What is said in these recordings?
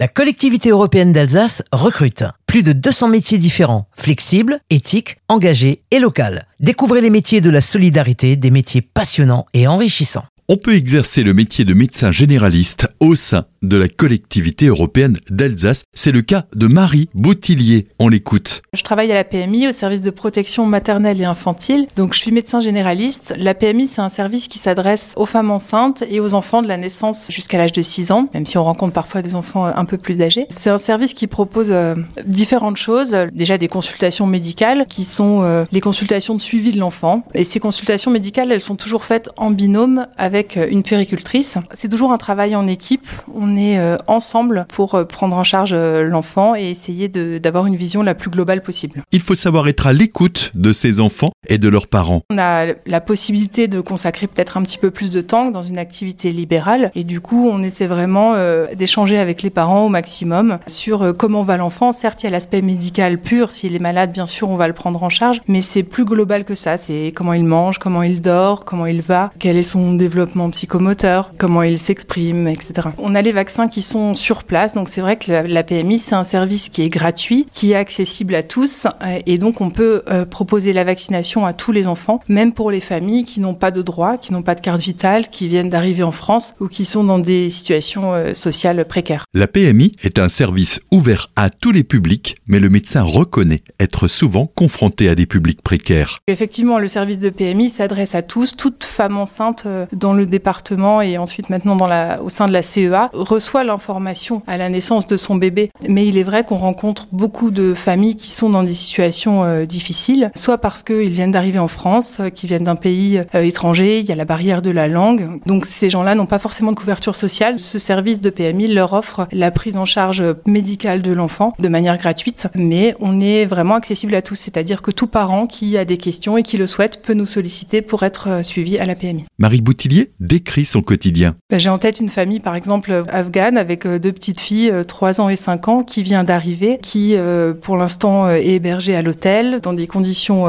La collectivité européenne d'Alsace recrute plus de 200 métiers différents, flexibles, éthiques, engagés et locaux. Découvrez les métiers de la solidarité, des métiers passionnants et enrichissants. On peut exercer le métier de médecin généraliste au sein de la collectivité européenne d'Alsace. C'est le cas de Marie Boutillier. On l'écoute. Je travaille à la PMI, au service de protection maternelle et infantile. Donc, je suis médecin généraliste. La PMI, c'est un service qui s'adresse aux femmes enceintes et aux enfants de la naissance jusqu'à l'âge de 6 ans, même si on rencontre parfois des enfants un peu plus âgés. C'est un service qui propose euh, différentes choses. Déjà, des consultations médicales qui sont euh, les consultations de suivi de l'enfant. Et ces consultations médicales, elles sont toujours faites en binôme avec euh, une puéricultrice. C'est toujours un travail en équipe. On est euh, ensemble pour euh, prendre en charge l'enfant et essayer d'avoir une vision la plus globale possible. Il faut savoir être à l'écoute de ses enfants et de leurs parents. On a la possibilité de consacrer peut-être un petit peu plus de temps dans une activité libérale et du coup on essaie vraiment d'échanger avec les parents au maximum sur comment va l'enfant. Certes il y a l'aspect médical pur, s'il est malade bien sûr on va le prendre en charge, mais c'est plus global que ça. C'est comment il mange, comment il dort, comment il va, quel est son développement psychomoteur, comment il s'exprime, etc. On a les vaccins qui sont sur place. Donc c'est vrai que la, PMI, c'est un service qui est gratuit, qui est accessible à tous. Et donc on peut euh, proposer la vaccination à tous les enfants, même pour les familles qui n'ont pas de droit, qui n'ont pas de carte vitale, qui viennent d'arriver en France ou qui sont dans des situations euh, sociales précaires. La PMI est un service ouvert à tous les publics, mais le médecin reconnaît être souvent confronté à des publics précaires. Effectivement, le service de PMI s'adresse à tous, toute femme enceinte euh, dans le département et ensuite maintenant au sein de la CEA reçoit l'information à la naissance de son bébé. Mais il est vrai qu'on rencontre beaucoup de familles qui sont dans des situations euh, difficiles, soit parce qu'ils viennent d'arriver en France, euh, qu'ils viennent d'un pays euh, étranger, il y a la barrière de la langue. Donc ces gens-là n'ont pas forcément de couverture sociale. Ce service de PMI leur offre la prise en charge médicale de l'enfant de manière gratuite, mais on est vraiment accessible à tous, c'est-à-dire que tout parent qui a des questions et qui le souhaite peut nous solliciter pour être suivi à la PMI. Marie Boutillier décrit son quotidien. Ben, j'ai en tête une famille, par exemple, afghane avec euh, deux petites filles, 3 euh, ans et 5 ans, qui vient d'arriver, qui euh, pour l'instant est hébergée à l'hôtel dans des conditions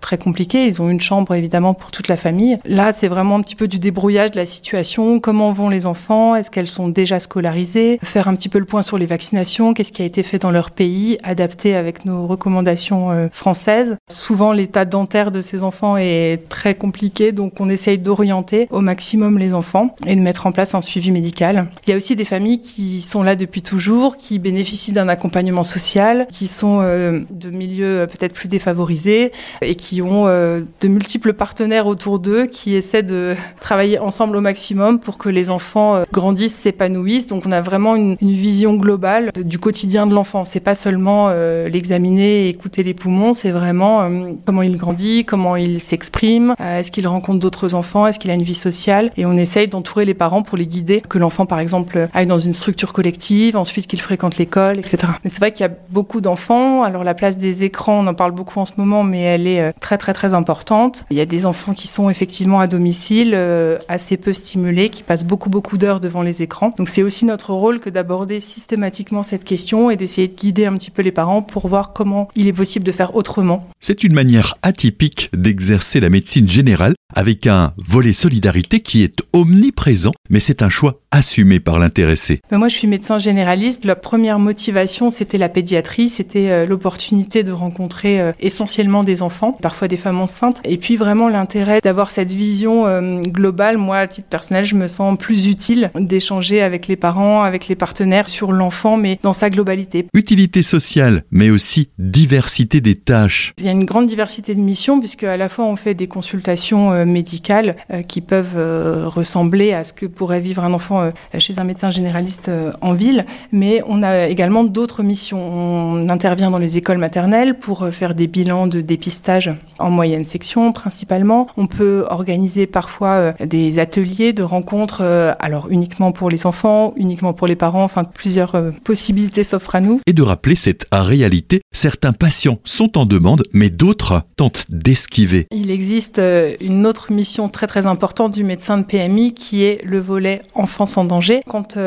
très compliquées. Ils ont une chambre évidemment pour toute la famille. Là, c'est vraiment un petit peu du débrouillage de la situation. Comment vont les enfants? Est-ce qu'elles sont déjà scolarisées? Faire un petit peu le point sur les vaccinations. Qu'est-ce qui a été fait dans leur pays? Adapté avec nos recommandations françaises. Souvent, l'état dentaire de ces enfants est très compliqué, donc on essaye d'orienter au maximum les enfants et de mettre en place un suivi médical. Il y a aussi des familles qui sont là depuis toujours, qui bénéficient d'un accompagnement social, qui sont euh, de milieux euh, peut-être plus défavorisés et qui ont euh, de multiples partenaires autour d'eux qui essaient de travailler ensemble au maximum pour que les enfants grandissent, s'épanouissent. Donc on a vraiment une, vision globale du quotidien de l'enfant. C'est pas seulement l'examiner et écouter les poumons, c'est vraiment comment il grandit, comment il s'exprime, est-ce qu'il rencontre d'autres enfants, est-ce qu'il a une vie sociale et on essaye d'entourer les parents pour les guider, que l'enfant par exemple aille dans une structure collective, ensuite qu'il fréquente l'école, etc. Mais c'est vrai qu'il y a beaucoup d'enfants. Alors la place des écrans, on en parle beaucoup en ce moment, mais elle est euh, très très très importante. Il y a des enfants qui sont effectivement à domicile, euh, assez peu stimulés, qui passent beaucoup beaucoup d'heures devant les écrans. Donc c'est aussi notre rôle que d'aborder systématiquement cette question et d'essayer de guider un petit peu les parents pour voir comment il est possible de faire autrement. C'est une manière atypique d'exercer la médecine générale avec un volet solidarité qui est omniprésent, mais c'est un choix assumé par l'intéressé. Ben, moi, je suis médecin généraliste. La première motivation, c'était la pédiatrie, c'était euh, l'opportunité de rencontrer euh, essentiellement des enfants, parfois des femmes enceintes, et puis vraiment l'intérêt d'avoir cette vision euh, globale. Moi, à titre personnel, je me sens plus utile d'échanger avec les parents, avec les partenaires sur l'enfant, mais dans sa globalité. Utilité sociale, mais aussi diversité des tâches. Il y a une grande diversité de missions, puisque à la fois on fait des consultations médicales qui peuvent ressembler à ce que pourrait vivre un enfant chez un médecin généraliste en ville, mais on a également d'autres missions. On intervient dans les écoles maternelles pour faire des bilans de dépistage en moyenne section principalement. On peut organiser parfois euh, des ateliers de rencontres, euh, alors uniquement pour les enfants, uniquement pour les parents, enfin plusieurs euh, possibilités s'offrent à nous. Et de rappeler cette réalité, certains patients sont en demande, mais d'autres tentent d'esquiver. Il existe une autre mission très très importante du médecin de PMI qui est le volet enfance en danger. Quand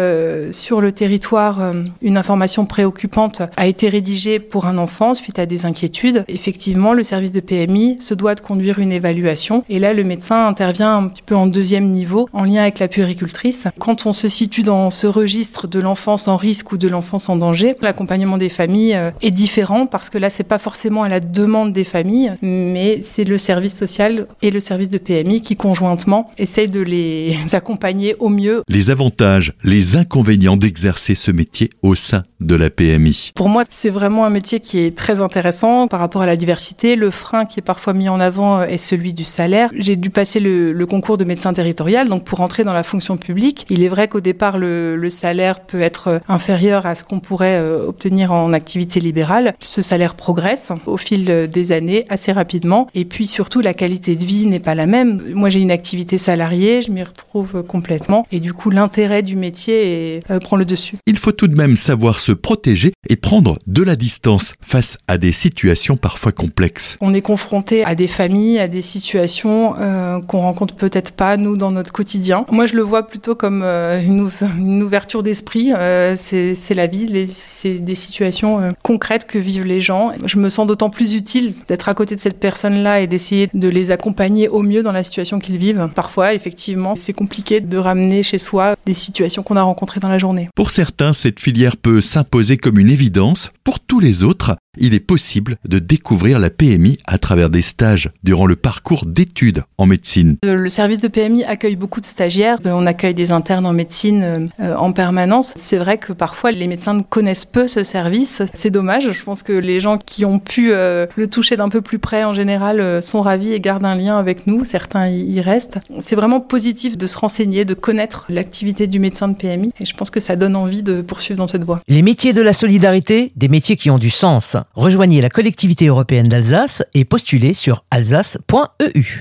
sur le territoire une information préoccupante a été rédigée pour un enfant suite à des inquiétudes, effectivement le service de PMI Se doit de conduire une évaluation. Et là, le médecin intervient un petit peu en deuxième niveau, en lien avec la puéricultrice. Quand on se situe dans ce registre de l'enfance en risque ou de l'enfance en danger, l'accompagnement des familles euh, est différent parce que là, c'est pas forcément à la demande des familles, mais c'est le service social et le service de PMI qui conjointement essayent de les accompagner au mieux. Les avantages, les inconvénients d'exercer ce métier au sein de la PMI. Pour moi, c'est vraiment un métier qui est très intéressant par rapport à la diversité. Le frein qui est parfois mis en avant est celui du salaire. J'ai dû passer le, le, concours de médecin territorial, donc pour entrer dans la fonction publique. Il est vrai qu'au départ, le, le, salaire peut être inférieur à ce qu'on pourrait euh, obtenir en activité libérale. Ce salaire progresse au fil des années assez rapidement. Et puis surtout, la qualité de vie n'est pas la même. Moi, j'ai une activité salariée, je m'y retrouve complètement. Et du coup, l'intérêt du métier est, euh, prend le dessus. Il faut tout de même savoir se protéger et prendre de la distance face à des situations parfois complexes. On est confronté à des familles, à des situations euh, qu'on rencontre peut-être pas nous dans notre quotidien. Moi, je le vois plutôt comme euh, une, ouverture d'esprit. Euh, c'est la vie, c'est des situations euh, concrètes que vivent les gens. Je me sens d'autant plus utile d'être à côté de cette personne-là et d'essayer de les accompagner au mieux dans la situation qu'ils vivent. Parfois, effectivement, c'est compliqué de ramener chez soi des situations qu'on a rencontrées dans la journée. Pour certains, cette filière peut s'imposer comme une évidence. Pour tous les autres, il est possible de découvrir la PMI à travers des stages durant le parcours d'études en médecine. Le service de PMI accueille beaucoup de stagiaires. On accueille des internes en médecine euh, en permanence. C'est vrai que parfois les médecins connaissent peu ce service. C'est dommage. Je pense que les gens qui ont pu euh, le toucher d'un peu plus près en général euh, sont ravis et gardent un lien avec nous. Certains y restent. C'est vraiment positif de se renseigner, de connaître l'activité du médecin de PMI. Et je pense que ça donne envie de poursuivre dans cette voie. Les métiers de la solidarité, des métiers qui ont du sens. Rejoignez la collectivité européenne d'Alsace et postulez sur alsace.eu.